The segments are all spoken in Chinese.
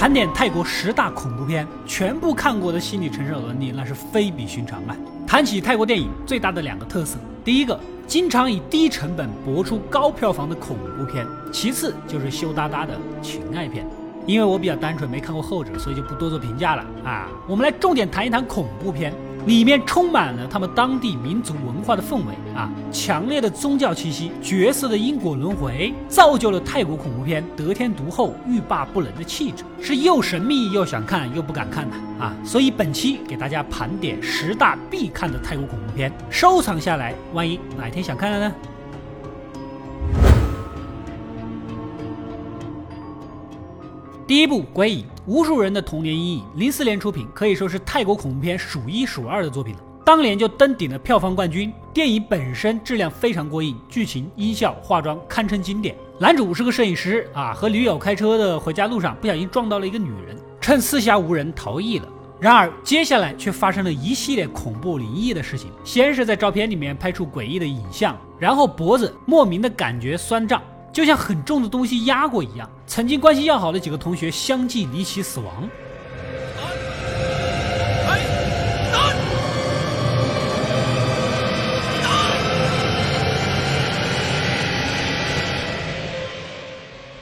盘点泰国十大恐怖片，全部看过的心理承受能力那是非比寻常啊！谈起泰国电影最大的两个特色，第一个，经常以低成本博出高票房的恐怖片；其次就是羞答答的情爱片。因为我比较单纯，没看过后者，所以就不多做评价了啊。我们来重点谈一谈恐怖片。里面充满了他们当地民族文化的氛围啊，强烈的宗教气息，角色的因果轮回，造就了泰国恐怖片得天独厚、欲罢不能的气质，是又神秘又想看又不敢看的啊。所以本期给大家盘点十大必看的泰国恐怖片，收藏下来，万一哪天想看了呢？第一部《鬼影》，无数人的童年阴影。零四年出品，可以说是泰国恐怖片数一数二的作品了。当年就登顶了票房冠军。电影本身质量非常过硬，剧情、音效、化妆堪称经典。男主是个摄影师啊，和女友开车的回家路上，不小心撞到了一个女人，趁四下无人逃逸了。然而接下来却发生了一系列恐怖灵异的事情。先是在照片里面拍出诡异的影像，然后脖子莫名的感觉酸胀。就像很重的东西压过一样，曾经关系要好的几个同学相继离奇死亡。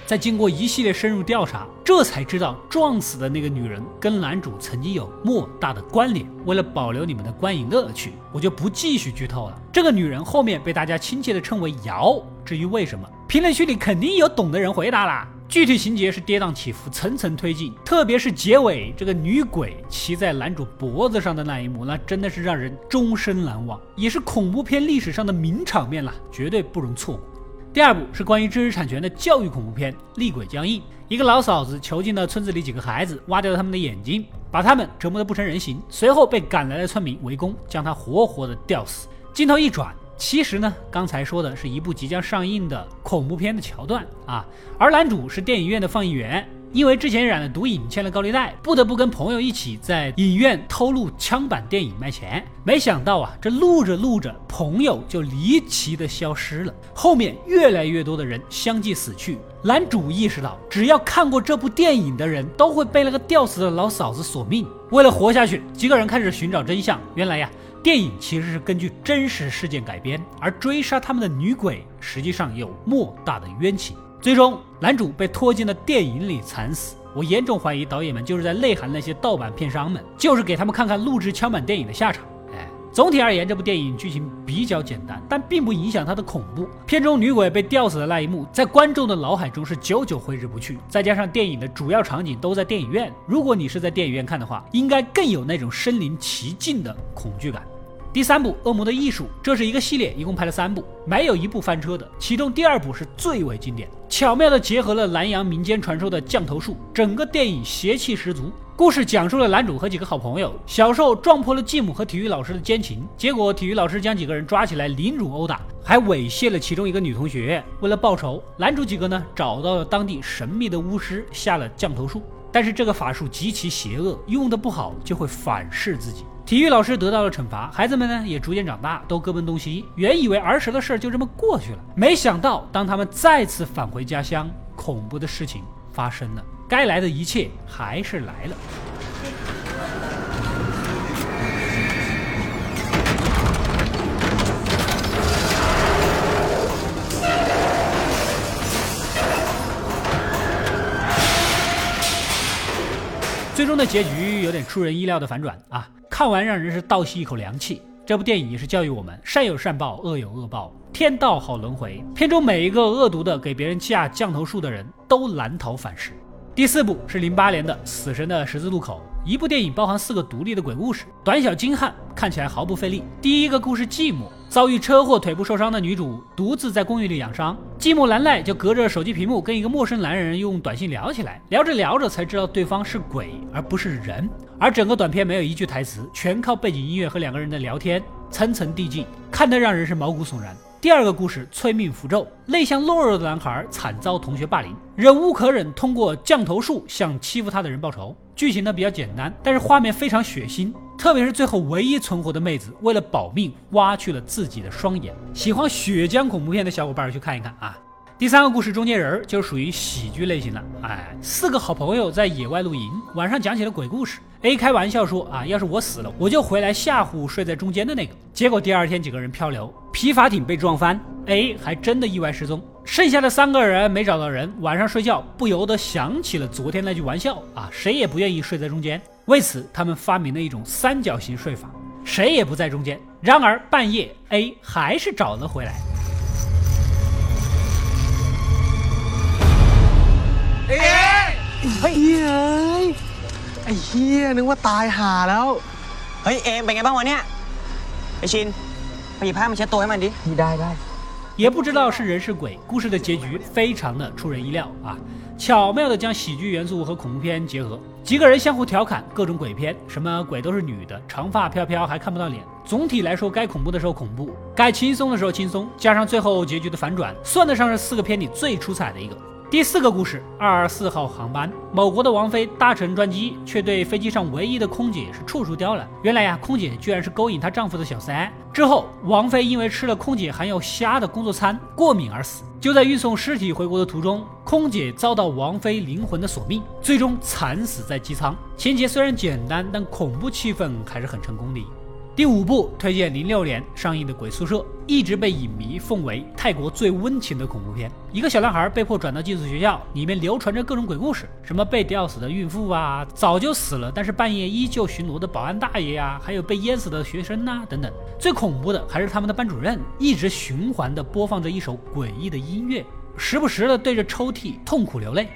在经过一系列深入调查，这才知道撞死的那个女人跟男主曾经有莫大的关联。为了保留你们的观影乐趣，我就不继续剧透了。这个女人后面被大家亲切的称为“瑶”，至于为什么，评论区里肯定有懂的人回答啦。具体情节是跌宕起伏，层层推进，特别是结尾这个女鬼骑在男主脖子上的那一幕，那真的是让人终身难忘，也是恐怖片历史上的名场面了，绝对不容错过。第二部是关于知识产权的教育恐怖片《厉鬼僵硬》。一个老嫂子囚禁了村子里几个孩子，挖掉了他们的眼睛，把他们折磨得不成人形。随后被赶来的村民围攻，将他活活的吊死。镜头一转，其实呢，刚才说的是一部即将上映的恐怖片的桥段啊，而男主是电影院的放映员。因为之前染了毒瘾，欠了高利贷，不得不跟朋友一起在影院偷录枪版电影卖钱。没想到啊，这录着录着，朋友就离奇的消失了。后面越来越多的人相继死去。男主意识到，只要看过这部电影的人都会被那个吊死的老嫂子索命。为了活下去，几个人开始寻找真相。原来呀，电影其实是根据真实事件改编，而追杀他们的女鬼实际上有莫大的冤情。最终，男主被拖进了电影里惨死。我严重怀疑导演们就是在内涵那些盗版片商们，就是给他们看看录制枪版电影的下场。哎，总体而言，这部电影剧情比较简单，但并不影响它的恐怖。片中女鬼被吊死的那一幕，在观众的脑海中是久久挥之不去。再加上电影的主要场景都在电影院，如果你是在电影院看的话，应该更有那种身临其境的恐惧感。第三部《恶魔的艺术》，这是一个系列，一共拍了三部，没有一部翻车的。其中第二部是最为经典，巧妙地结合了南洋民间传说的降头术，整个电影邪气十足。故事讲述了男主和几个好朋友小时候撞破了继母和体育老师的奸情，结果体育老师将几个人抓起来凌辱殴打，还猥亵了其中一个女同学。为了报仇，男主几个呢找到了当地神秘的巫师，下了降头术。但是这个法术极其邪恶，用的不好就会反噬自己。体育老师得到了惩罚，孩子们呢也逐渐长大，都各奔东西。原以为儿时的事儿就这么过去了，没想到当他们再次返回家乡，恐怖的事情发生了，该来的一切还是来了。最终的结局有点出人意料的反转啊！看完让人是倒吸一口凉气。这部电影也是教育我们：善有善报，恶有恶报，天道好轮回。片中每一个恶毒的给别人下降头术的人都难逃反噬。第四部是零八年的《死神的十字路口》。一部电影包含四个独立的鬼故事，短小精悍，看起来毫不费力。第一个故事寂寞，遭遇车祸腿部受伤的女主独自在公寓里养伤，寂寞难耐就隔着手机屏幕跟一个陌生男人用短信聊起来，聊着聊着才知道对方是鬼而不是人。而整个短片没有一句台词，全靠背景音乐和两个人的聊天，层层递进，看得让人是毛骨悚然。第二个故事，催命符咒，内向懦弱的男孩惨遭同学霸凌，忍无可忍，通过降头术向欺负他的人报仇。剧情呢比较简单，但是画面非常血腥，特别是最后唯一存活的妹子，为了保命挖去了自己的双眼。喜欢血浆恐怖片的小伙伴去看一看啊！第三个故事中间人就属于喜剧类型了。哎，四个好朋友在野外露营，晚上讲起了鬼故事。A 开玩笑说啊，要是我死了，我就回来吓唬睡在中间的那个。结果第二天几个人漂流，皮筏艇被撞翻，A 还真的意外失踪。剩下的三个人没找到人，晚上睡觉不由得想起了昨天那句玩笑啊，谁也不愿意睡在中间。为此，他们发明了一种三角形睡法，谁也不在中间。然而半夜，A 还是找了回来。เฮ้ยเฮ้ยไอ้เฮียนึกว่าตายห่าแล้ว เฮ้ยเอมเป็นไงบ้างวะเนี่ยไอชินไปหยิบผ้ามาเช็ดตัวให้มันดิ ได้ได้也不知道是人是鬼，故事的结局非常的出人意料啊！巧妙的将喜剧元素和恐怖片结合，几个人相互调侃各种鬼片，什么鬼都是女的，长发飘飘还看不到脸。总体来说，该恐怖的时候恐怖，该轻松的时候轻松，加上最后结局的反转，算得上是四个片里最出彩的一个。 第四个故事，二二四号航班，某国的王妃搭乘专机，却对飞机上唯一的空姐是处处刁难。原来呀，空姐居然是勾引她丈夫的小三。之后，王妃因为吃了空姐含有虾的工作餐过敏而死。就在运送尸体回国的途中，空姐遭到王妃灵魂的索命，最终惨死在机舱。情节虽然简单，但恐怖气氛还是很成功的。第五部推荐零六年上映的《鬼宿舍》，一直被影迷奉为泰国最温情的恐怖片。一个小男孩被迫转到寄宿学校，里面流传着各种鬼故事，什么被吊死的孕妇啊，早就死了但是半夜依旧巡逻的保安大爷呀，还有被淹死的学生呐等等。最恐怖的还是他们的班主任，一直循环的播放着一首诡异的音乐，时不时的对着抽屉痛苦流泪。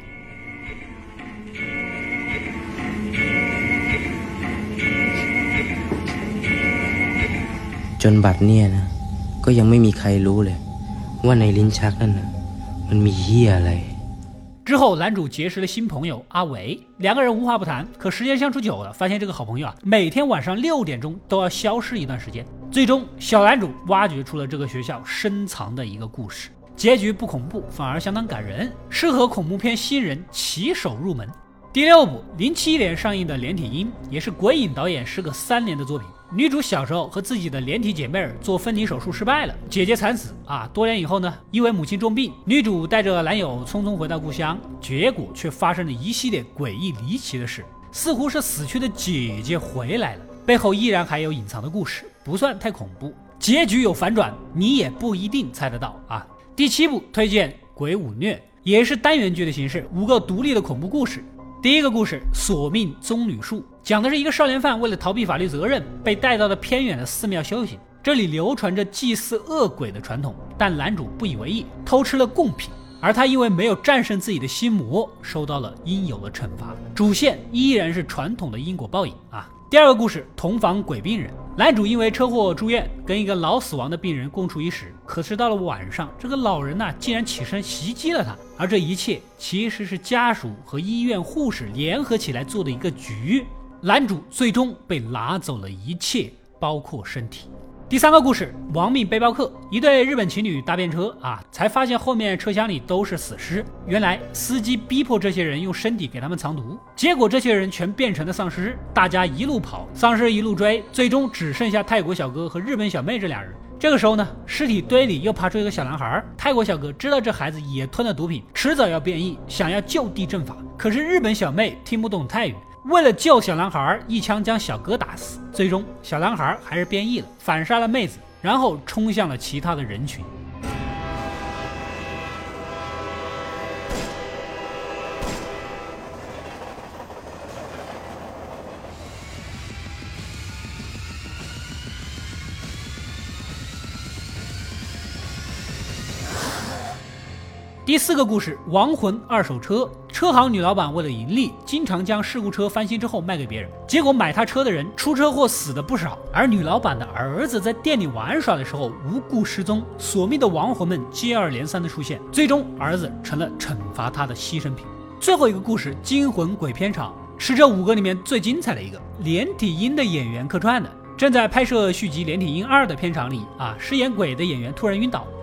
จนบัดเนี่ยนะก็ยังไม่มีใครรู้เลยว่าในลิ้นชักนั่นนะมันมีเหี้ยอะไร之后，男主结识了新朋友阿伟，两个人无话不谈。可时间相处久了，发现这个好朋友啊，每天晚上六点钟都要消失一段时间。最终，小男主挖掘出了这个学校深藏的一个故事，结局不恐怖，反而相当感人，适合恐怖片新人起手入门。第六部，零七年上映的《连体婴》，也是鬼影导演时隔三年的作品。 女主小时候和自己的连体姐妹儿做分离手术失败了，姐姐惨死啊！多年以后呢，因为母亲重病，女主带着男友匆匆回到故乡，结果却发生了一系列诡异离奇的事，似乎是死去的姐姐回来了，背后依然还有隐藏的故事，不算太恐怖，结局有反转，你也不一定猜得到啊！第七部推荐《鬼舞虐》，也是单元剧的形式，五个独立的恐怖故事。第一个故事《索命棕榈树》讲的是一个少年犯为了逃避法律责任，被带到了偏远的寺庙修行。这里流传着祭祀恶鬼的传统，但男主不以为意，偷吃了贡品。而他因为没有战胜自己的心魔，受到了应有的惩罚。主线依然是传统的因果报应啊。第二个故事《同房鬼病人》，男主因为车祸住院，跟一个老死亡的病人共处一室。可是到了晚上，这个老人呢，竟然起身袭击了他。而这一切其实是家属和医院护士联合起来做的一个局。男主最终被拿走了一切，包括身体。第三个故事，亡命背包客，一对日本情侣搭便车啊，才发现后面车厢里都是死尸。原来司机逼迫这些人用身体给他们藏毒，结果这些人全变成了丧尸。大家一路跑，丧尸一路追，最终只剩下泰国小哥和日本小妹这俩人。这个时候呢，尸体堆里又爬出一个小男孩。泰国小哥知道这孩子也吞了毒品，迟早要变异，想要就地正法。可是日本小妹听不懂泰语。为了救小男孩，一枪将小哥打死。最终，小男孩还是变异了，反杀了妹子，然后冲向了其他的人群。第四个故事：亡魂二手车。车行女老板为了盈利，经常将事故车翻新之后卖给别人。结果买她车的人出车祸死的不少，而女老板的儿子在店里玩耍的时候无故失踪，索命的亡魂们接二连三的出现，最终儿子成了惩罚他的牺牲品。最后一个故事：惊魂鬼片场，是这五个里面最精彩的一个。连体婴的演员客串的，正在拍摄续集《连体婴二》的片场里啊，饰演鬼的演员突然晕倒。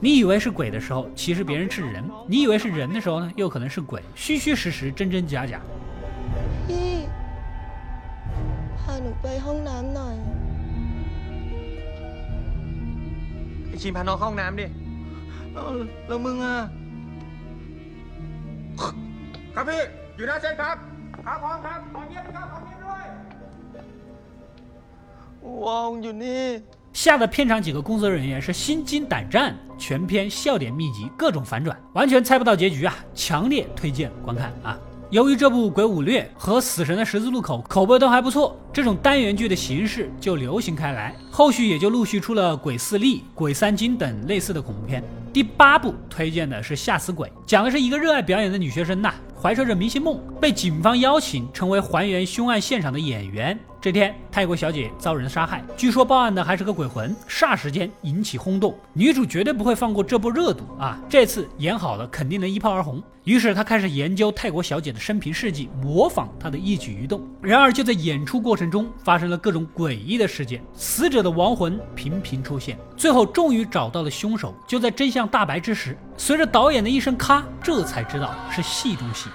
你以为是鬼的时候，其实别人是人；你以为是人的时候呢，又可能是鬼。虚虚实实，真真假假。 พี่พาหนูไปห้องน้ำหน่อย ไอชินพาน้องเข้าห้องน้ำดิ เอ้าแล้วมึงอ่ะ ครับพี่ อยู่หน้าเส้นครับ ครับพร้อมครับขอเงียบนะครับขอเงียบด้วย วองอยู่นี่ 吓得片场几个工作人员是心惊胆战，全片笑点密集，各种反转，完全猜不到结局啊！强烈推荐观看啊！由于这部《鬼武略》和《死神的十字路口》口碑都还不错，这种单元剧的形式就流行开来，后续也就陆续出了《鬼四力》《鬼三惊》等类似的恐怖片。第八部推荐的是《吓死鬼》，讲的是一个热爱表演的女学生呐，怀揣着明星梦，被警方邀请成为还原凶案现场的演员。这天，泰国小姐遭人杀害，据说报案的还是个鬼魂，霎时间引起轰动。女主绝对不会放过这波热度啊！这次演好了，肯定能一炮而红。于是她开始研究泰国小姐的生平事迹，模仿她的一举一动。然而就在演出过程中，发生了各种诡异的事件，死者的亡魂频频出现，最后终于找到了凶手。就在真相大白之时，随着导演的一声咔，这才知道是戏中戏。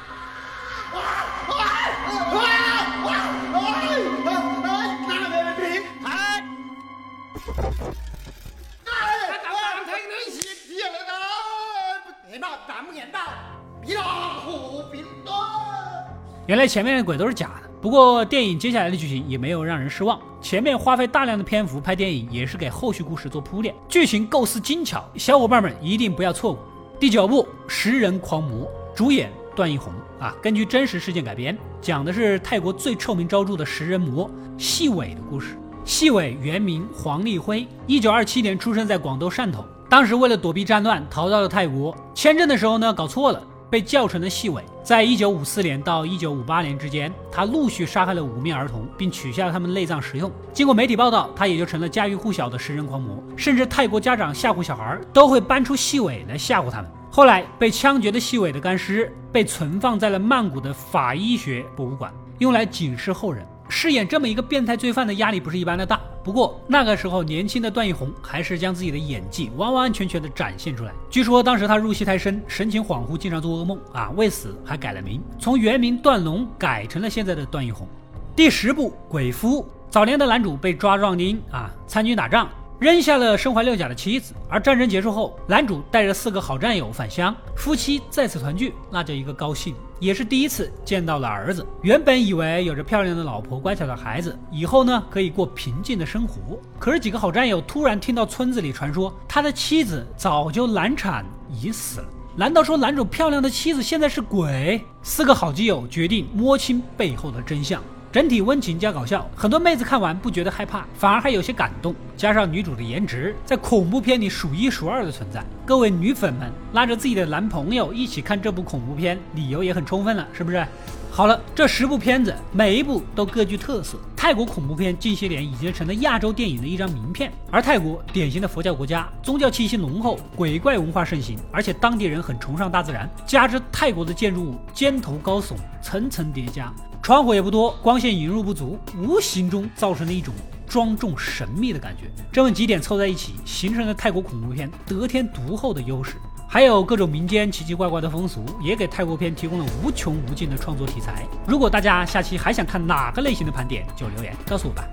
原来前面的鬼都是假的，不过电影接下来的剧情也没有让人失望。前面花费大量的篇幅拍电影，也是给后续故事做铺垫，剧情构思精巧，小伙伴们一定不要错过。第九部《食人狂魔》，主演段奕宏啊，根据真实事件改编，讲的是泰国最臭名昭著的食人魔细尾的故事。细伟原名黄立辉，一九二七年出生在广东汕头，当时为了躲避战乱，逃到了泰国。签证的时候呢，搞错了。被叫成了细伟。在一九五四年到一九五八年之间，他陆续杀害了五名儿童，并取下了他们内脏食用。经过媒体报道，他也就成了家喻户晓的食人狂魔。甚至泰国家长吓唬小孩，都会搬出细伟来吓唬他们。后来被枪决的细伟的干尸被存放在了曼谷的法医学博物馆，用来警示后人。饰演这么一个变态罪犯的压力不是一般的大。不过那个时候年轻的段奕宏还是将自己的演技完完全全的展现出来。据说当时他入戏太深，神情恍惚，经常做噩梦啊。为此还改了名，从原名段龙改成了现在的段奕宏。第十部《鬼夫》，早年的男主被抓壮丁啊，参军打仗。扔下了身怀六甲的妻子，而战争结束后，男主带着四个好战友返乡，夫妻再次团聚，那叫一个高兴，也是第一次见到了儿子。原本以为有着漂亮的老婆、乖巧的孩子，以后呢可以过平静的生活。可是几个好战友突然听到村子里传说，他的妻子早就难产已死了。难道说男主漂亮的妻子现在是鬼？四个好基友决定摸清背后的真相。整体温情加搞笑，很多妹子看完不觉得害怕，反而还有些感动。加上女主的颜值，在恐怖片里数一数二的存在。各位女粉们，拉着自己的男朋友一起看这部恐怖片，理由也很充分了，是不是？好了，这十部片子每一部都各具特色。泰国恐怖片近些年已经成了亚洲电影的一张名片，而泰国典型的佛教国家，宗教气息浓厚，鬼怪文化盛行，而且当地人很崇尚大自然，加之泰国的建筑物尖头高耸，层层叠加，窗户也不多，光线引入不足，无形中造成了一种庄重神秘的感觉。这么几点凑在一起，形成了泰国恐怖片得天独厚的优势。还有各种民间奇奇怪怪的风俗，也给泰国片提供了无穷无尽的创作题材。如果大家下期还想看哪个类型的盘点，就留言告诉我吧。